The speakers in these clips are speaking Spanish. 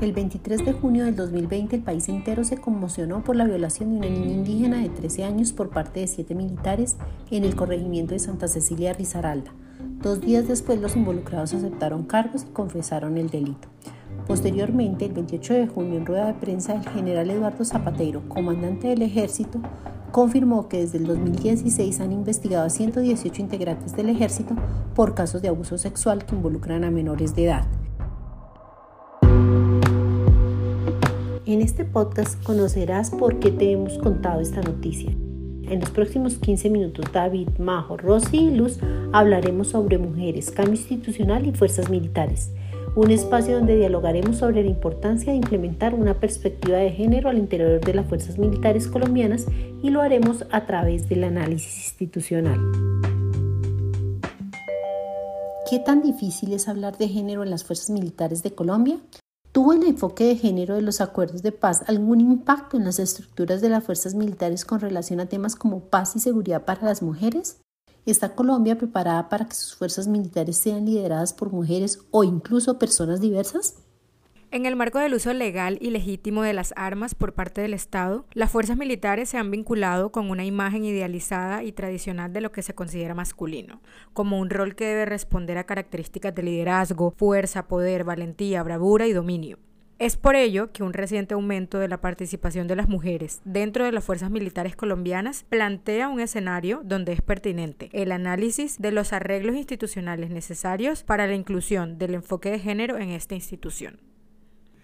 El 23 de junio del 2020 el país entero se conmocionó por la violación de una niña indígena de 13 años por parte de siete militares en el corregimiento de Santa Cecilia Risaralda. Dos días después los involucrados aceptaron cargos y confesaron el delito. Posteriormente, el 28 de junio, en rueda de prensa, el general Eduardo Zapatero, comandante del ejército, confirmó que desde el 2016 han investigado a 118 integrantes del ejército por casos de abuso sexual que involucran a menores de edad. En este podcast conocerás por qué te hemos contado esta noticia. En los próximos 15 minutos, David, Majo, Rosy y Luz hablaremos sobre mujeres, cambio institucional y fuerzas militares. Un espacio donde dialogaremos sobre la importancia de implementar una perspectiva de género al interior de las fuerzas militares colombianas y lo haremos a través del análisis institucional. ¿Qué tan difícil es hablar de género en las fuerzas militares de Colombia? ¿Tuvo el enfoque de género de los acuerdos de paz algún impacto en las estructuras de las fuerzas militares con relación a temas como paz y seguridad para las mujeres? ¿Está Colombia preparada para que sus fuerzas militares sean lideradas por mujeres o incluso personas diversas? En el marco del uso legal y legítimo de las armas por parte del Estado, las fuerzas militares se han vinculado con una imagen idealizada y tradicional de lo que se considera masculino, como un rol que debe responder a características de liderazgo, fuerza, poder, valentía, bravura y dominio. Es por ello que un reciente aumento de la participación de las mujeres dentro de las fuerzas militares colombianas plantea un escenario donde es pertinente el análisis de los arreglos institucionales necesarios para la inclusión del enfoque de género en esta institución.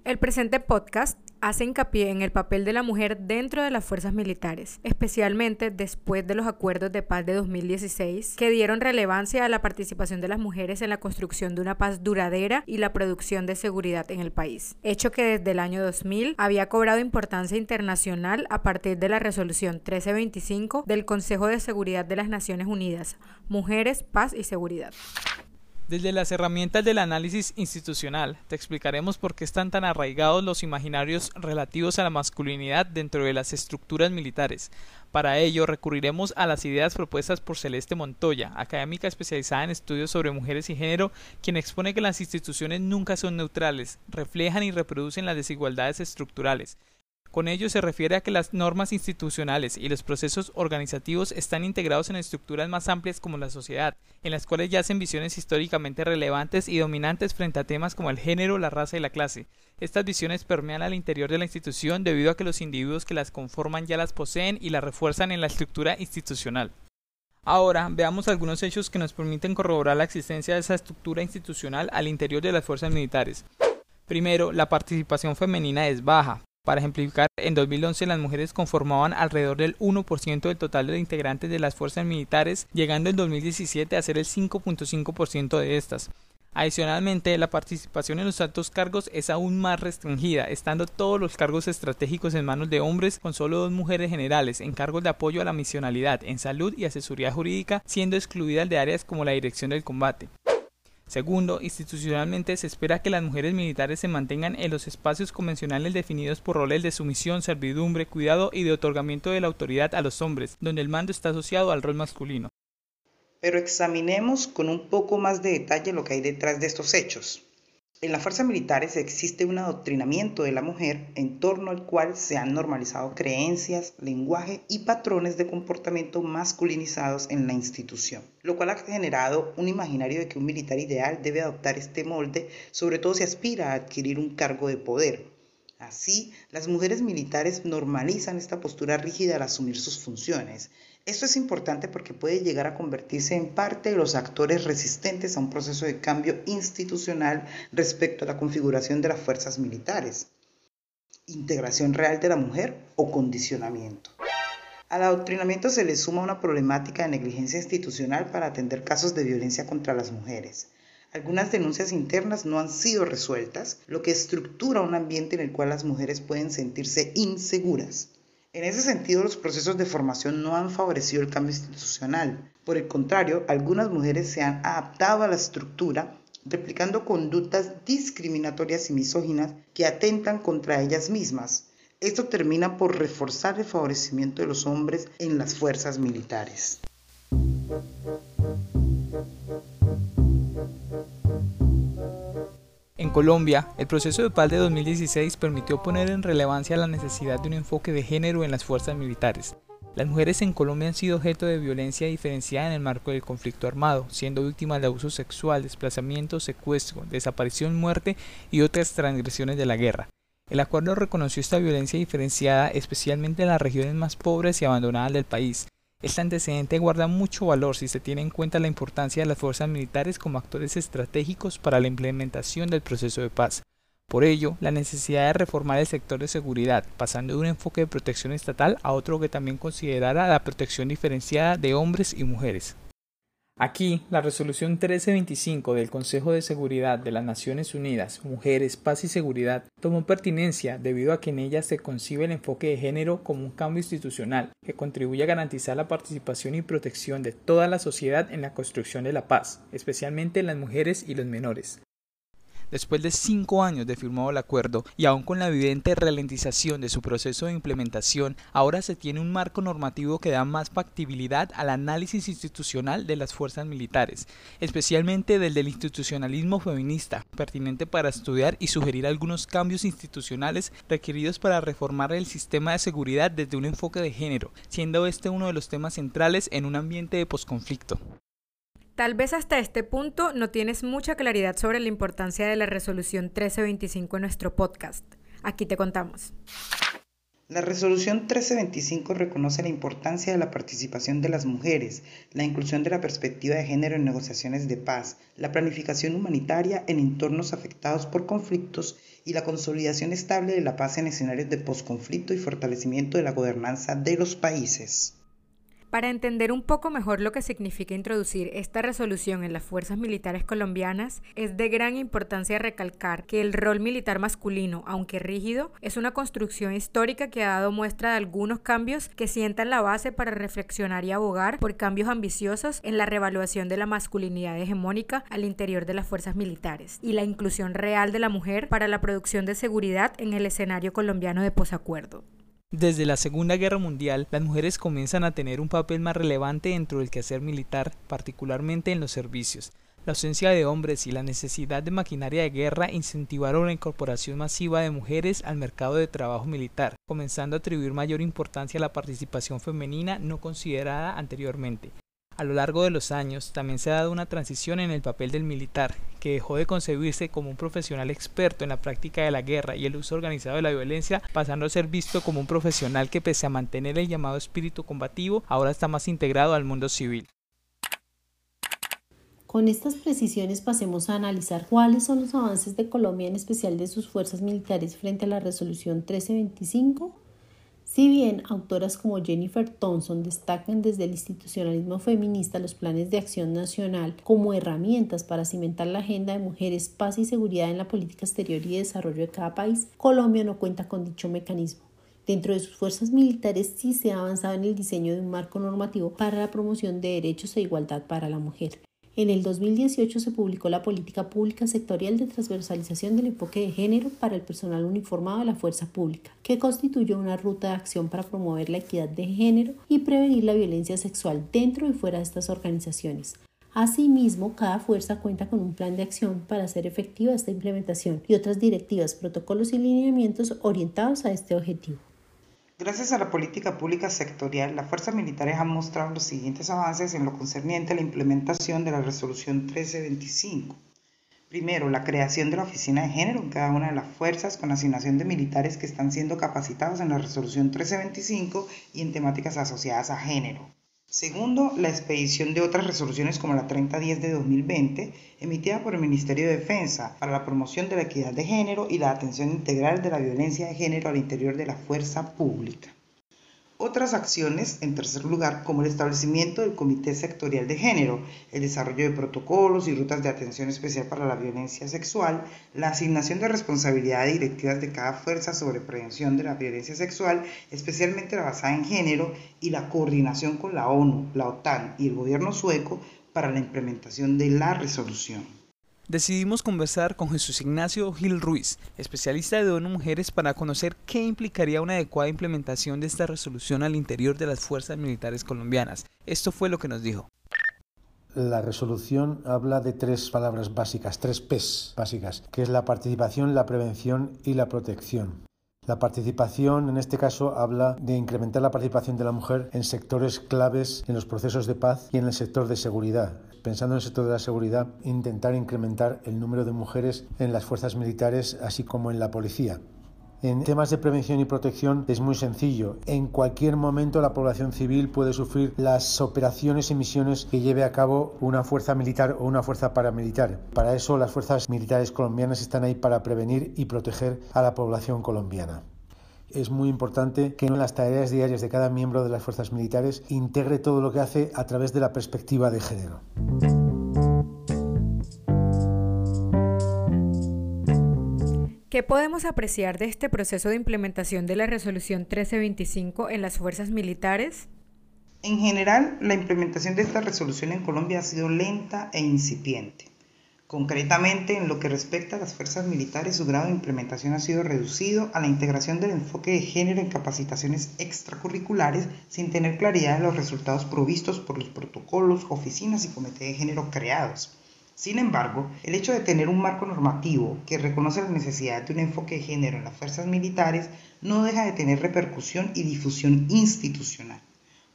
El presente podcast hace hincapié en el papel de la mujer dentro de las fuerzas militares, especialmente después de los acuerdos de paz de 2016, que dieron relevancia a la participación de las mujeres en la construcción de una paz duradera y la producción de seguridad en el país, hecho que desde el año 2000 había cobrado importancia internacional a partir de la resolución 1325 del Consejo de Seguridad de las Naciones Unidas, Mujeres, Paz y Seguridad. Desde las herramientas del análisis institucional, te explicaremos por qué están tan arraigados los imaginarios relativos a la masculinidad dentro de las estructuras militares. Para ello recurriremos a las ideas propuestas por Celeste Montoya, académica especializada en estudios sobre mujeres y género, quien expone que las instituciones nunca son neutrales, reflejan y reproducen las desigualdades estructurales, con ello se refiere a que las normas institucionales y los procesos organizativos están integrados en estructuras más amplias como la sociedad, en las cuales yacen visiones históricamente relevantes y dominantes frente a temas como el género, la raza y la clase. Estas visiones permean al interior de la institución debido a que los individuos que las conforman ya las poseen y las refuerzan en la estructura institucional. Ahora veamos algunos hechos que nos permiten corroborar la existencia de esa estructura institucional al interior de las fuerzas militares. Primero, la participación femenina es baja, para ejemplificar, en 2011 las mujeres conformaban alrededor del 1% del total de integrantes de las fuerzas militares, llegando en 2017 a ser el 5.5% de estas. Adicionalmente, la participación en los altos cargos es aún más restringida, estando todos los cargos estratégicos en manos de hombres, con solo dos mujeres generales en cargos de apoyo a la misionalidad, en salud y asesoría jurídica, siendo excluidas de áreas como la dirección del combate. Segundo, institucionalmente se espera que las mujeres militares se mantengan en los espacios convencionales definidos por roles de sumisión, servidumbre, cuidado y de otorgamiento de la autoridad a los hombres, donde el mando está asociado al rol masculino. Pero examinemos con un poco más de detalle lo que hay detrás de estos hechos. En las fuerzas militares existe un adoctrinamiento de la mujer en torno al cual se han normalizado creencias, lenguaje y patrones de comportamiento masculinizados en la institución, lo cual ha generado un imaginario de que un militar ideal debe adoptar este molde, sobre todo si aspira a adquirir un cargo de poder. Así, las mujeres militares normalizan esta postura rígida al asumir sus funciones, esto es importante porque puede llegar a convertirse en parte de los actores resistentes a un proceso de cambio institucional respecto a la configuración de las fuerzas militares. Integración real de la mujer o condicionamiento. Al adoctrinamiento se le suma una problemática de negligencia institucional para atender casos de violencia contra las mujeres. Algunas denuncias internas no han sido resueltas, lo que estructura un ambiente en el cual las mujeres pueden sentirse inseguras. En ese sentido, los procesos de formación no han favorecido el cambio institucional. Por el contrario, algunas mujeres se han adaptado a la estructura, replicando conductas discriminatorias y misóginas que atentan contra ellas mismas. Esto termina por reforzar el favorecimiento de los hombres en las fuerzas militares. En Colombia, el proceso de paz de 2016 permitió poner en relevancia la necesidad de un enfoque de género en las fuerzas militares. Las mujeres en Colombia han sido objeto de violencia diferenciada en el marco del conflicto armado, siendo víctimas de abuso sexual, desplazamiento, secuestro, desaparición, muerte y otras transgresiones de la guerra. El acuerdo reconoció esta violencia diferenciada especialmente en las regiones más pobres y abandonadas del país. Este antecedente guarda mucho valor si se tiene en cuenta la importancia de las fuerzas militares como actores estratégicos para la implementación del proceso de paz. Por ello, la necesidad de reformar el sector de seguridad, pasando de un enfoque de protección estatal a otro que también considerara la protección diferenciada de hombres y mujeres. Aquí, la resolución 1325 del Consejo de Seguridad de las Naciones Unidas, Mujeres, Paz y Seguridad, tomó pertinencia debido a que en ella se concibe el enfoque de género como un cambio institucional que contribuye a garantizar la participación y protección de toda la sociedad en la construcción de la paz, especialmente en las mujeres y los menores. Después de cinco años de firmado el acuerdo y aún con la evidente ralentización de su proceso de implementación, ahora se tiene un marco normativo que da más factibilidad al análisis institucional de las fuerzas militares, especialmente del del institucionalismo feminista, pertinente para estudiar y sugerir algunos cambios institucionales requeridos para reformar el sistema de seguridad desde un enfoque de género, siendo este uno de los temas centrales en un ambiente de posconflicto. Tal vez hasta este punto no tienes mucha claridad sobre la importancia de la resolución 1325 en nuestro podcast. Aquí te contamos. La resolución 1325 reconoce la importancia de la participación de las mujeres, la inclusión de la perspectiva de género en negociaciones de paz, la planificación humanitaria en entornos afectados por conflictos y la consolidación estable de la paz en escenarios de posconflicto y fortalecimiento de la gobernanza de los países. Para entender un poco mejor lo que significa introducir esta resolución en las fuerzas militares colombianas, es de gran importancia recalcar que el rol militar masculino, aunque rígido, es una construcción histórica que ha dado muestra de algunos cambios que sientan la base para reflexionar y abogar por cambios ambiciosos en la revaluación de la masculinidad hegemónica al interior de las fuerzas militares y la inclusión real de la mujer para la producción de seguridad en el escenario colombiano de posacuerdo. Desde la Segunda Guerra Mundial, las mujeres comienzan a tener un papel más relevante dentro del quehacer militar, particularmente en los servicios. La ausencia de hombres y la necesidad de maquinaria de guerra incentivaron la incorporación masiva de mujeres al mercado de trabajo militar, comenzando a atribuir mayor importancia a la participación femenina no considerada anteriormente. A lo largo de los años también se ha dado una transición en el papel del militar, que dejó de concebirse como un profesional experto en la práctica de la guerra y el uso organizado de la violencia, pasando a ser visto como un profesional que pese a mantener el llamado espíritu combativo, ahora está más integrado al mundo civil. Con estas precisiones pasemos a analizar cuáles son los avances de Colombia, en especial de sus fuerzas militares, frente a la resolución 1325 si bien autoras como Jennifer Thompson destacan desde el institucionalismo feminista los planes de acción nacional como herramientas para cimentar la agenda de mujeres, paz y seguridad en la política exterior y desarrollo de cada país, Colombia no cuenta con dicho mecanismo. Dentro de sus fuerzas militares sí se ha avanzado en el diseño de un marco normativo para la promoción de derechos e igualdad para la mujer. En el 2018 se publicó la Política Pública Sectorial de Transversalización del Enfoque de Género para el Personal Uniformado de la Fuerza Pública, que constituyó una ruta de acción para promover la equidad de género y prevenir la violencia sexual dentro y fuera de estas organizaciones. Asimismo, cada fuerza cuenta con un plan de acción para hacer efectiva esta implementación y otras directivas, protocolos y lineamientos orientados a este objetivo. Gracias a la política pública sectorial, las fuerzas militares han mostrado los siguientes avances en lo concerniente a la implementación de la resolución 1325. Primero, la creación de la oficina de género en cada una de las fuerzas con asignación de militares que están siendo capacitados en la resolución 1325 y en temáticas asociadas a género. Segundo, la expedición de otras resoluciones como la 3010 de 2020, emitida por el Ministerio de Defensa para la promoción de la equidad de género y la atención integral de la violencia de género al interior de la fuerza pública. Otras acciones, en tercer lugar, como el establecimiento del Comité Sectorial de Género, el desarrollo de protocolos y rutas de atención especial para la violencia sexual, la asignación de responsabilidad directivas de cada fuerza sobre prevención de la violencia sexual, especialmente la basada en género, y la coordinación con la ONU, la OTAN y el gobierno sueco para la implementación de la resolución decidimos conversar con Jesús Ignacio Gil Ruiz, especialista de ONU Mujeres, para conocer qué implicaría una adecuada implementación de esta resolución al interior de las fuerzas militares colombianas. Esto fue lo que nos dijo. La resolución habla de tres palabras básicas, tres P's básicas, que es la participación, la prevención y la protección. La participación, en este caso, habla de incrementar la participación de la mujer en sectores claves en los procesos de paz y en el sector de seguridad. Pensando en el sector de la seguridad, intentar incrementar el número de mujeres en las fuerzas militares, así como en la policía. En temas de prevención y protección es muy sencillo. En cualquier momento la población civil puede sufrir las operaciones y misiones que lleve a cabo una fuerza militar o una fuerza paramilitar. Para eso las fuerzas militares colombianas están ahí para prevenir y proteger a la población colombiana es muy importante que en las tareas diarias de cada miembro de las fuerzas militares integre todo lo que hace a través de la perspectiva de género. ¿Qué podemos apreciar de este proceso de implementación de la resolución 1325 en las fuerzas militares? En general, la implementación de esta resolución en Colombia ha sido lenta e incipiente. Concretamente, en lo que respecta a las fuerzas militares, su grado de implementación ha sido reducido a la integración del enfoque de género en capacitaciones extracurriculares sin tener claridad de los resultados provistos por los protocolos, oficinas y comités de género creados. Sin embargo, el hecho de tener un marco normativo que reconoce la necesidad de un enfoque de género en las fuerzas militares no deja de tener repercusión y difusión institucional.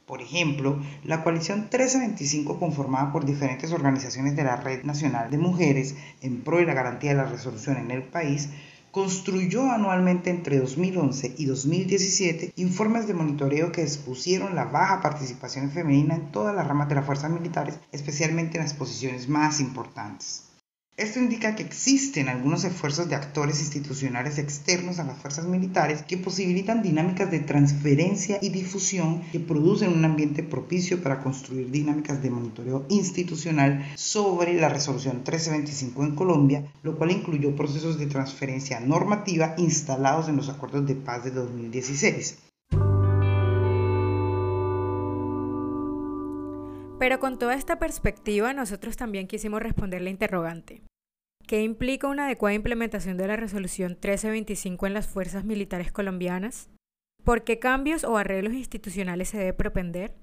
Por ejemplo, la coalición 1325 conformada por diferentes organizaciones de la Red Nacional de Mujeres en pro de la garantía de la resolución en el país construyó anualmente entre 2011 y 2017 informes de monitoreo que expusieron la baja participación femenina en todas las ramas de las fuerzas militares, especialmente en las posiciones más importantes. Esto indica que existen algunos esfuerzos de actores institucionales externos a las fuerzas militares que posibilitan dinámicas de transferencia y difusión que producen un ambiente propicio para construir dinámicas de monitoreo institucional sobre la resolución 1325 en Colombia, lo cual incluyó procesos de transferencia normativa instalados en los acuerdos de paz de 2016. Pero con toda esta perspectiva, nosotros también quisimos responder la interrogante. ¿Qué implica una adecuada implementación de la resolución 1325 en las fuerzas militares colombianas? ¿Por qué cambios o arreglos institucionales se debe propender?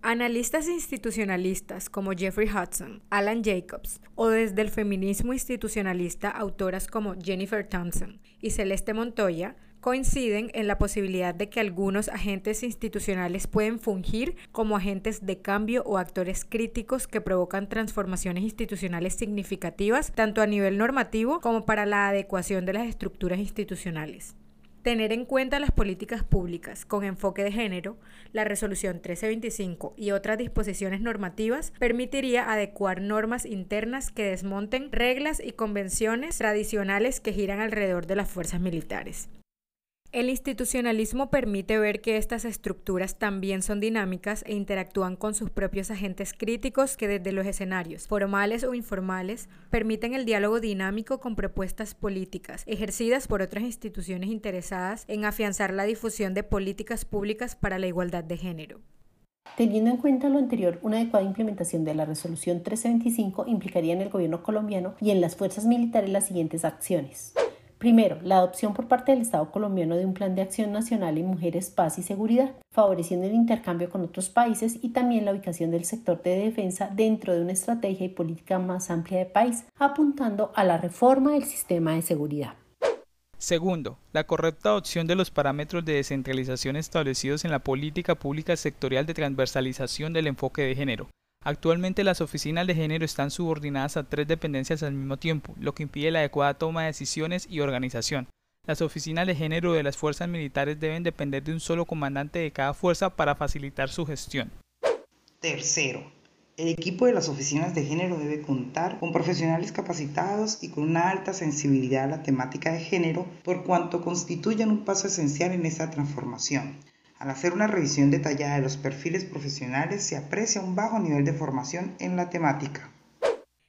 Analistas institucionalistas como Jeffrey Hudson, Alan Jacobs o desde el feminismo institucionalista autoras como Jennifer Thompson y Celeste Montoya coinciden en la posibilidad de que algunos agentes institucionales pueden fungir como agentes de cambio o actores críticos que provocan transformaciones institucionales significativas tanto a nivel normativo como para la adecuación de las estructuras institucionales. Tener en cuenta las políticas públicas con enfoque de género, la resolución 1325 y otras disposiciones normativas permitiría adecuar normas internas que desmonten reglas y convenciones tradicionales que giran alrededor de las fuerzas militares. El institucionalismo permite ver que estas estructuras también son dinámicas e interactúan con sus propios agentes críticos que desde los escenarios, formales o informales, permiten el diálogo dinámico con propuestas políticas, ejercidas por otras instituciones interesadas en afianzar la difusión de políticas públicas para la igualdad de género. Teniendo en cuenta lo anterior, una adecuada implementación de la resolución 1325 implicaría en el gobierno colombiano y en las fuerzas militares las siguientes acciones. Primero, la adopción por parte del Estado colombiano de un plan de acción nacional en mujeres, paz y seguridad, favoreciendo el intercambio con otros países y también la ubicación del sector de defensa dentro de una estrategia y política más amplia de país, apuntando a la reforma del sistema de seguridad. Segundo, la correcta adopción de los parámetros de descentralización establecidos en la política pública sectorial de transversalización del enfoque de género, Actualmente las oficinas de género están subordinadas a tres dependencias al mismo tiempo, lo que impide la adecuada toma de decisiones y organización. Las oficinas de género de las fuerzas militares deben depender de un solo comandante de cada fuerza para facilitar su gestión. Tercero, el equipo de las oficinas de género debe contar con profesionales capacitados y con una alta sensibilidad a la temática de género, por cuanto constituyen un paso esencial en esta transformación. Al hacer una revisión detallada de los perfiles profesionales se aprecia un bajo nivel de formación en la temática.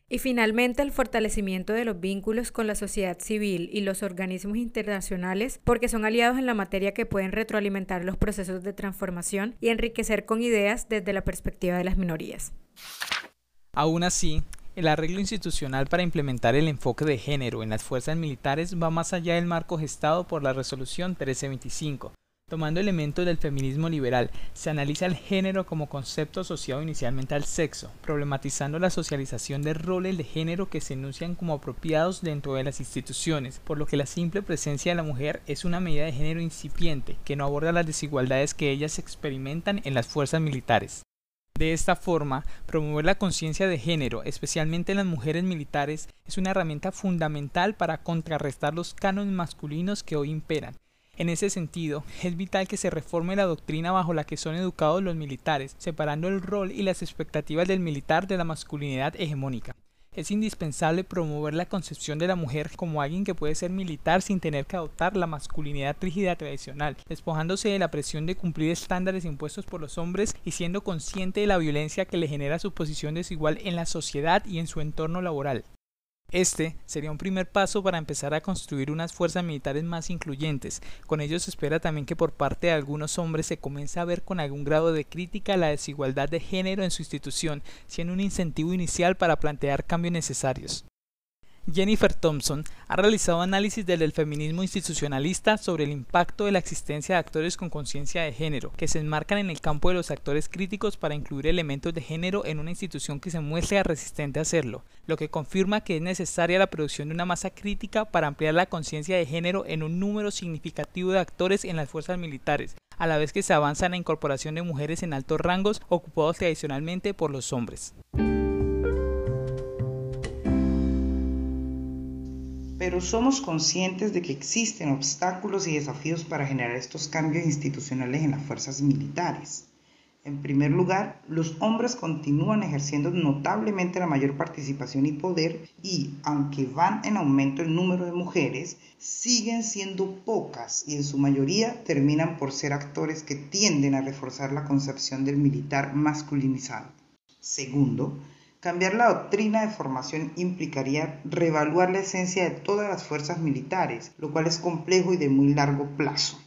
Y finalmente el fortalecimiento de los vínculos con la sociedad civil y los organismos internacionales porque son aliados en la materia que pueden retroalimentar los procesos de transformación y enriquecer con ideas desde la perspectiva de las minorías. Aún así, el arreglo institucional para implementar el enfoque de género en las fuerzas militares va más allá del marco gestado por la resolución 1325 Tomando elementos del feminismo liberal, se analiza el género como concepto asociado inicialmente al sexo, problematizando la socialización de roles de género que se enuncian como apropiados dentro de las instituciones, por lo que la simple presencia de la mujer es una medida de género incipiente que no aborda las desigualdades que ellas experimentan en las fuerzas militares. De esta forma, promover la conciencia de género, especialmente en las mujeres militares, es una herramienta fundamental para contrarrestar los cánones masculinos que hoy imperan en ese sentido, es vital que se reforme la doctrina bajo la que son educados los militares, separando el rol y las expectativas del militar de la masculinidad hegemónica. Es indispensable promover la concepción de la mujer como alguien que puede ser militar sin tener que adoptar la masculinidad rígida tradicional, despojándose de la presión de cumplir estándares impuestos por los hombres y siendo consciente de la violencia que le genera su posición desigual en la sociedad y en su entorno laboral. Este sería un primer paso para empezar a construir unas fuerzas militares más incluyentes. Con ello se espera también que por parte de algunos hombres se comience a ver con algún grado de crítica la desigualdad de género en su institución, siendo un incentivo inicial para plantear cambios necesarios. Jennifer Thompson ha realizado análisis del feminismo institucionalista sobre el impacto de la existencia de actores con conciencia de género, que se enmarcan en el campo de los actores críticos para incluir elementos de género en una institución que se muestre resistente a hacerlo, lo que confirma que es necesaria la producción de una masa crítica para ampliar la conciencia de género en un número significativo de actores en las fuerzas militares, a la vez que se avanza en la incorporación de mujeres en altos rangos ocupados tradicionalmente por los hombres. Pero somos conscientes de que existen obstáculos y desafíos para generar estos cambios institucionales en las fuerzas militares. En primer lugar, los hombres continúan ejerciendo notablemente la mayor participación y poder y, aunque van en aumento el número de mujeres, siguen siendo pocas y en su mayoría terminan por ser actores que tienden a reforzar la concepción del militar masculinizado. Segundo, Cambiar la doctrina de formación implicaría reevaluar la esencia de todas las fuerzas militares, lo cual es complejo y de muy largo plazo.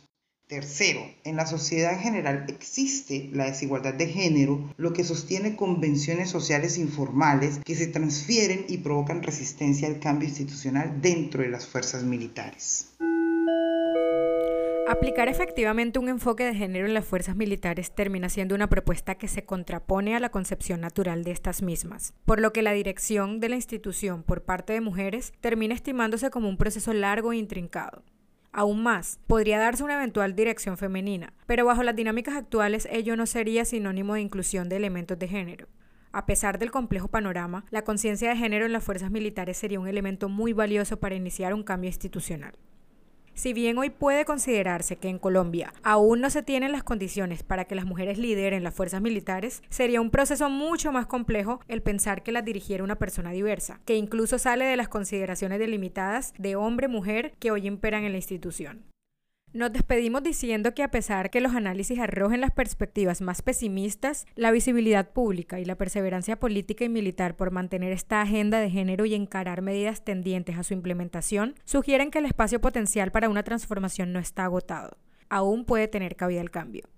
Tercero, en la sociedad en general existe la desigualdad de género, lo que sostiene convenciones sociales informales que se transfieren y provocan resistencia al cambio institucional dentro de las fuerzas militares. Aplicar efectivamente un enfoque de género en las fuerzas militares termina siendo una propuesta que se contrapone a la concepción natural de estas mismas, por lo que la dirección de la institución por parte de mujeres termina estimándose como un proceso largo e intrincado. Aún más, podría darse una eventual dirección femenina, pero bajo las dinámicas actuales ello no sería sinónimo de inclusión de elementos de género. A pesar del complejo panorama, la conciencia de género en las fuerzas militares sería un elemento muy valioso para iniciar un cambio institucional. Si bien hoy puede considerarse que en Colombia aún no se tienen las condiciones para que las mujeres lideren las fuerzas militares, sería un proceso mucho más complejo el pensar que las dirigiera una persona diversa, que incluso sale de las consideraciones delimitadas de hombre-mujer que hoy imperan en la institución. Nos despedimos diciendo que a pesar que los análisis arrojen las perspectivas más pesimistas, la visibilidad pública y la perseverancia política y militar por mantener esta agenda de género y encarar medidas tendientes a su implementación sugieren que el espacio potencial para una transformación no está agotado. Aún puede tener cabida el cambio.